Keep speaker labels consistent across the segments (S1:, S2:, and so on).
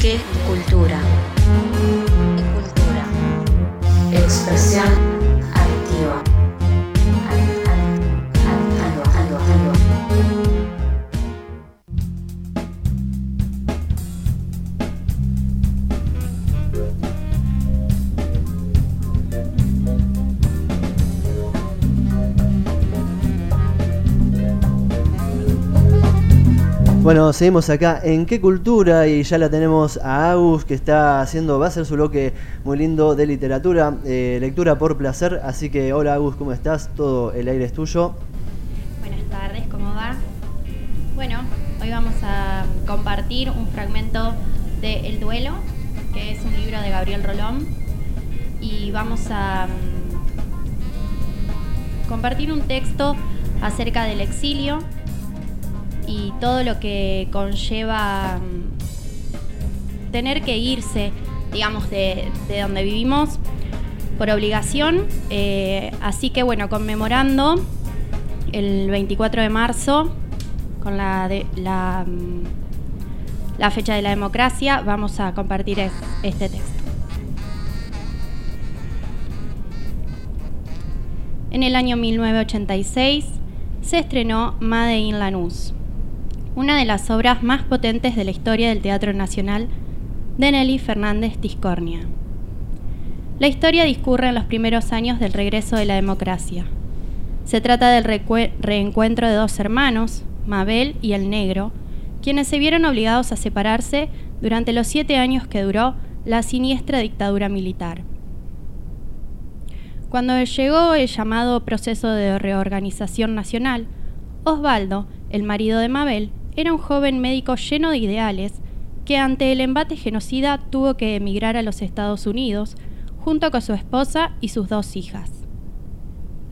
S1: ¿Qué cultura? ¿Qué cultura? Expresión
S2: Bueno, seguimos acá en qué cultura y ya la tenemos a Agus que está haciendo, va a hacer su bloque muy lindo de literatura, eh, lectura por placer. Así que hola Agus, ¿cómo estás? Todo el aire es tuyo.
S3: Buenas tardes, ¿cómo va? Bueno, hoy vamos a compartir un fragmento de El Duelo, que es un libro de Gabriel Rolón, y vamos a mm, compartir un texto acerca del exilio y todo lo que conlleva mm, tener que irse, digamos, de, de donde vivimos por obligación. Eh, así que bueno, conmemorando el 24 de marzo, con la, de- la, mm, la fecha de la democracia, vamos a compartir es- este texto. En el año 1986 se estrenó Made in Lanús, una de las obras más potentes de la historia del Teatro Nacional de Nelly Fernández Tiscornia. La historia discurre en los primeros años del regreso de la democracia. Se trata del reencuentro de dos hermanos, Mabel y el Negro, quienes se vieron obligados a separarse durante los siete años que duró la siniestra dictadura militar. Cuando llegó el llamado proceso de reorganización nacional, Osvaldo, el marido de Mabel, era un joven médico lleno de ideales que ante el embate genocida tuvo que emigrar a los Estados Unidos junto con su esposa y sus dos hijas.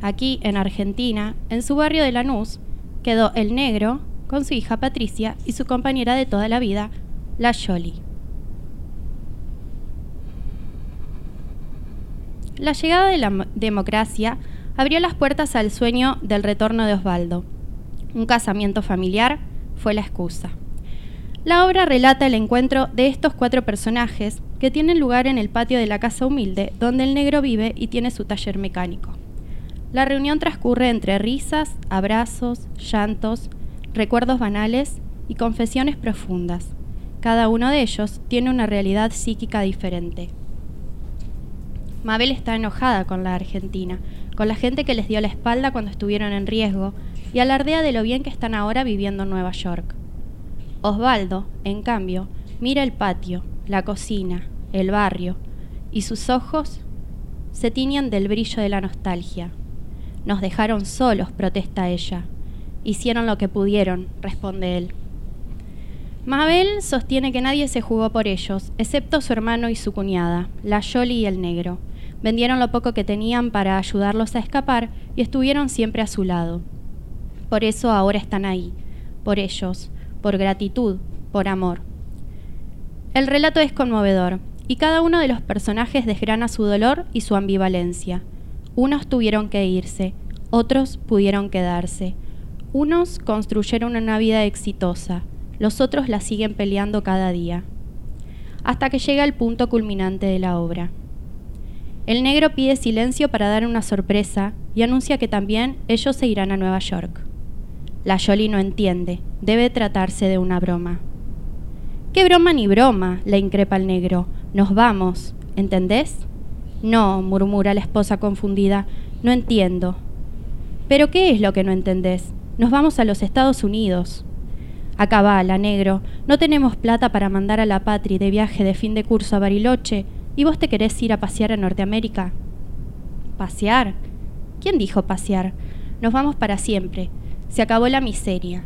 S3: Aquí, en Argentina, en su barrio de Lanús, quedó el negro con su hija Patricia y su compañera de toda la vida, la Yoli. La llegada de la mo- democracia abrió las puertas al sueño del retorno de Osvaldo. Un casamiento familiar fue la excusa. La obra relata el encuentro de estos cuatro personajes que tienen lugar en el patio de la casa humilde donde el negro vive y tiene su taller mecánico. La reunión transcurre entre risas, abrazos, llantos, recuerdos banales y confesiones profundas. Cada uno de ellos tiene una realidad psíquica diferente. Mabel está enojada con la Argentina, con la gente que les dio la espalda cuando estuvieron en riesgo y alardea de lo bien que están ahora viviendo en Nueva York. Osvaldo, en cambio, mira el patio, la cocina, el barrio, y sus ojos se tiñen del brillo de la nostalgia. Nos dejaron solos, protesta ella. Hicieron lo que pudieron, responde él. Mabel sostiene que nadie se jugó por ellos, excepto su hermano y su cuñada, la Yoli y el negro. Vendieron lo poco que tenían para ayudarlos a escapar y estuvieron siempre a su lado. Por eso ahora están ahí, por ellos, por gratitud, por amor. El relato es conmovedor y cada uno de los personajes desgrana su dolor y su ambivalencia. Unos tuvieron que irse, otros pudieron quedarse. Unos construyeron una vida exitosa, los otros la siguen peleando cada día. Hasta que llega el punto culminante de la obra. El negro pide silencio para dar una sorpresa y anuncia que también ellos se irán a Nueva York. La Yoli no entiende, debe tratarse de una broma. ¿Qué broma ni broma? le increpa el negro. Nos vamos, ¿entendés? No, murmura la esposa confundida, no entiendo. ¿Pero qué es lo que no entendés? Nos vamos a los Estados Unidos. Acabala, negro, no tenemos plata para mandar a la patria de viaje de fin de curso a Bariloche y vos te querés ir a pasear a Norteamérica. ¿Pasear? ¿Quién dijo pasear? Nos vamos para siempre. Se acabó la miseria.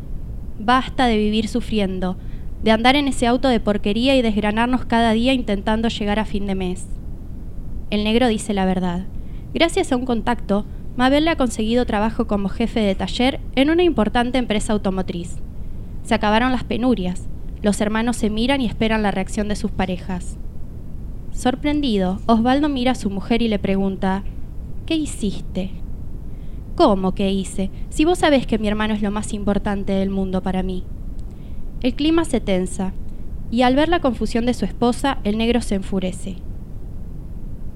S3: Basta de vivir sufriendo, de andar en ese auto de porquería y desgranarnos cada día intentando llegar a fin de mes. El negro dice la verdad. Gracias a un contacto, Mabel le ha conseguido trabajo como jefe de taller en una importante empresa automotriz. Se acabaron las penurias. Los hermanos se miran y esperan la reacción de sus parejas. Sorprendido, Osvaldo mira a su mujer y le pregunta, ¿Qué hiciste? ¿Cómo que hice? Si vos sabés que mi hermano es lo más importante del mundo para mí. El clima se tensa. y al ver la confusión de su esposa, el negro se enfurece.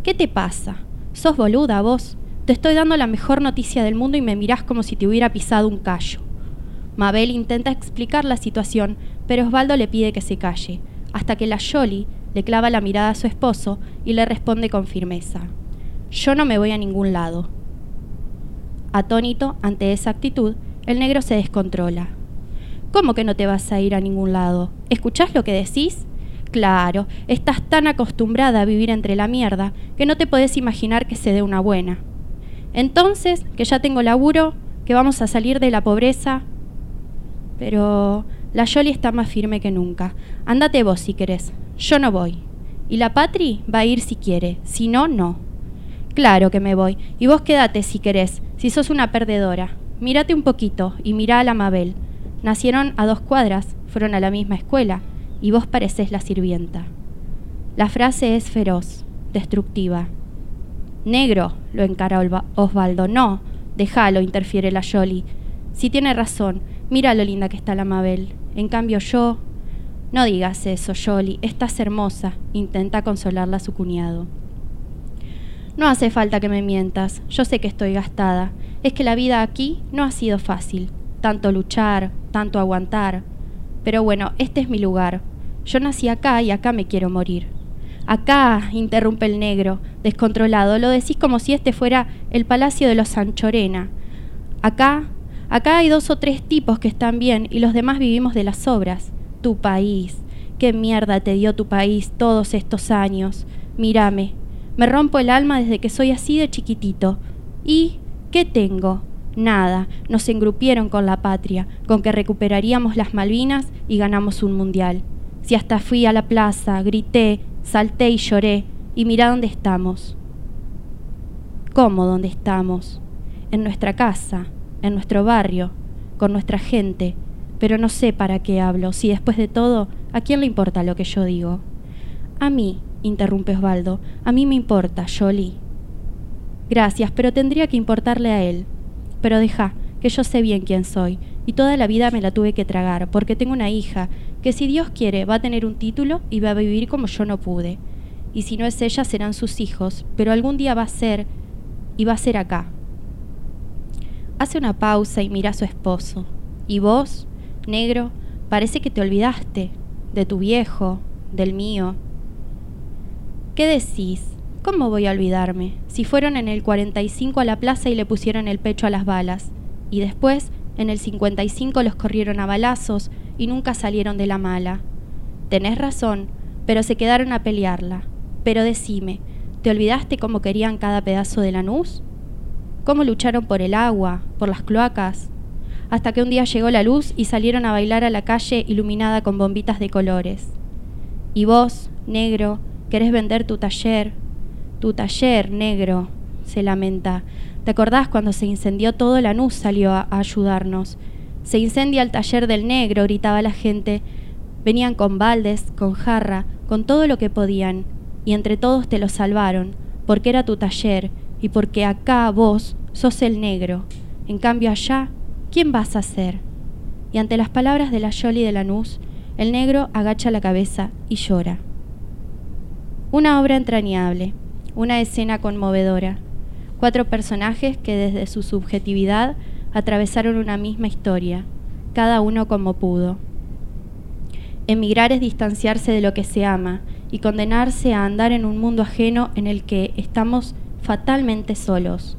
S3: ¿Qué te pasa? ¿Sos boluda vos? Te estoy dando la mejor noticia del mundo y me mirás como si te hubiera pisado un callo. Mabel intenta explicar la situación, pero Osvaldo le pide que se calle, hasta que la Yoli le clava la mirada a su esposo y le responde con firmeza. Yo no me voy a ningún lado. Atónito ante esa actitud, el negro se descontrola. ¿Cómo que no te vas a ir a ningún lado? ¿Escuchás lo que decís? Claro, estás tan acostumbrada a vivir entre la mierda que no te podés imaginar que se dé una buena. Entonces, que ya tengo laburo, que vamos a salir de la pobreza. Pero la Yoli está más firme que nunca. Ándate vos si querés. Yo no voy. Y la Patri va a ir si quiere. Si no, no. Claro que me voy. Y vos quédate si querés, si sos una perdedora. Mírate un poquito y mirá a la Mabel. Nacieron a dos cuadras, fueron a la misma escuela, y vos pareces la sirvienta. La frase es feroz, destructiva. Negro, lo encara Osvaldo. No, déjalo, interfiere la Yoli. Si tiene razón, mira lo linda que está la Mabel. En cambio yo... No digas eso, Yoli, estás hermosa, intenta consolarla a su cuñado. No hace falta que me mientas, yo sé que estoy gastada. Es que la vida aquí no ha sido fácil. Tanto luchar, tanto aguantar. Pero bueno, este es mi lugar. Yo nací acá y acá me quiero morir. Acá, interrumpe el negro, descontrolado, lo decís como si este fuera el palacio de los Sanchorena. Acá, acá hay dos o tres tipos que están bien y los demás vivimos de las obras. Tu país. ¿Qué mierda te dio tu país todos estos años? Mírame, me rompo el alma desde que soy así de chiquitito. ¿Y qué tengo? Nada, nos engrupieron con la patria, con que recuperaríamos las Malvinas y ganamos un mundial. Si hasta fui a la plaza, grité, salté y lloré, y mirá dónde estamos. ¿Cómo dónde estamos? En nuestra casa, en nuestro barrio, con nuestra gente, pero no sé para qué hablo, si después de todo, ¿a quién le importa lo que yo digo? A mí, interrumpe Osvaldo. A mí me importa, Jolie. Gracias, pero tendría que importarle a él. Pero deja, que yo sé bien quién soy, y toda la vida me la tuve que tragar, porque tengo una hija, que si Dios quiere va a tener un título y va a vivir como yo no pude. Y si no es ella, serán sus hijos, pero algún día va a ser, y va a ser acá. Hace una pausa y mira a su esposo. ¿Y vos, negro, parece que te olvidaste de tu viejo, del mío, ¿Qué decís? ¿Cómo voy a olvidarme? Si fueron en el 45 a la plaza y le pusieron el pecho a las balas, y después, en el 55 los corrieron a balazos y nunca salieron de la mala. Tenés razón, pero se quedaron a pelearla. Pero decime, ¿te olvidaste cómo querían cada pedazo de la Lanús? ¿Cómo lucharon por el agua, por las cloacas? Hasta que un día llegó la luz y salieron a bailar a la calle iluminada con bombitas de colores. Y vos, negro, querés vender tu taller. Tu taller, negro, se lamenta. ¿Te acordás cuando se incendió todo? La NUS salió a, ayudarnos. Se incendia el taller del negro, gritaba la gente. Venían con baldes, con jarra, con todo lo que podían, y entre todos te lo salvaron, porque era tu taller, y porque acá vos sos el negro. En cambio allá, ¿quién vas a ser? Y ante las palabras de la Yoli de la Lanús, el negro agacha la cabeza y llora. Una obra entrañable, una escena conmovedora, cuatro personajes que desde su subjetividad atravesaron una misma historia, cada uno como pudo. Emigrar es distanciarse de lo que se ama y condenarse a andar en un mundo ajeno en el que estamos fatalmente solos.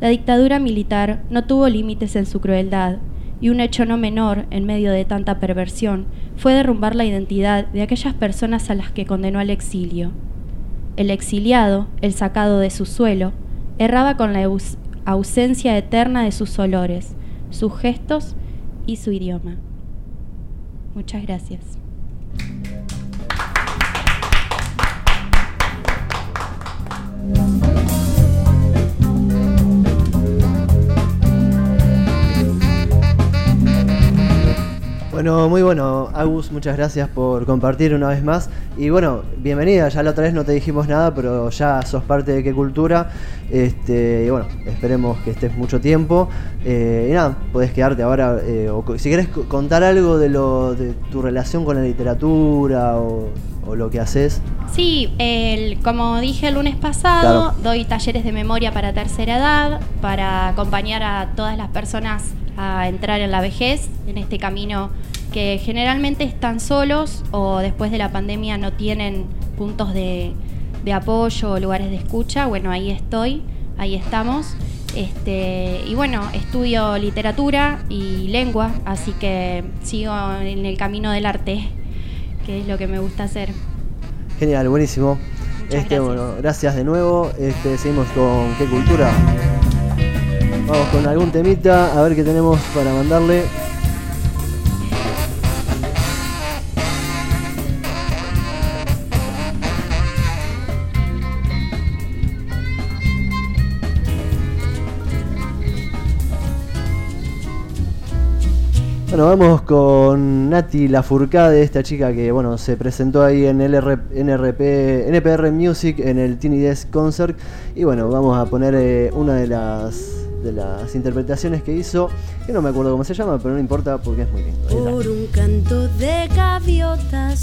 S3: La dictadura militar no tuvo límites en su crueldad, y un hecho no menor en medio de tanta perversión fue derrumbar la identidad de aquellas personas a las que condenó al exilio. El exiliado, el sacado de su suelo, erraba con la ausencia eterna de sus olores, sus gestos y su idioma. Muchas gracias.
S2: Bueno, muy bueno, Agus, muchas gracias por compartir una vez más. Y bueno, bienvenida, ya la otra vez no te dijimos nada, pero ya sos parte de qué cultura. Este, y bueno, esperemos que estés mucho tiempo. Eh, y nada, podés quedarte ahora, eh, o si querés contar algo de, lo, de tu relación con la literatura o, lo que haces.
S3: Sí, el, como dije el lunes pasado, doy talleres de memoria para tercera edad, para acompañar a todas las personas a entrar en la vejez, en este camino que generalmente están solos o después de la pandemia no tienen puntos de, apoyo o lugares de escucha. Bueno, ahí estoy, ahí estamos. Este, y bueno, estudio literatura y lengua, así que sigo en el camino del arte, que es lo que me gusta hacer.
S2: Genial, buenísimo. este, gracias. Bueno, gracias de nuevo. Este, seguimos con qué cultura. Vamos con algún temita, a ver qué tenemos para mandarle. Bueno, vamos con Nati Lafourcade, esta chica que bueno se presentó ahí en el NRP, NPR Music en el Tiny Desk Concert. Y bueno, vamos a poner eh, una de las de las interpretaciones que hizo, que no me acuerdo cómo se llama, pero no importa porque es muy lindo.
S4: Por un canto de gaviotas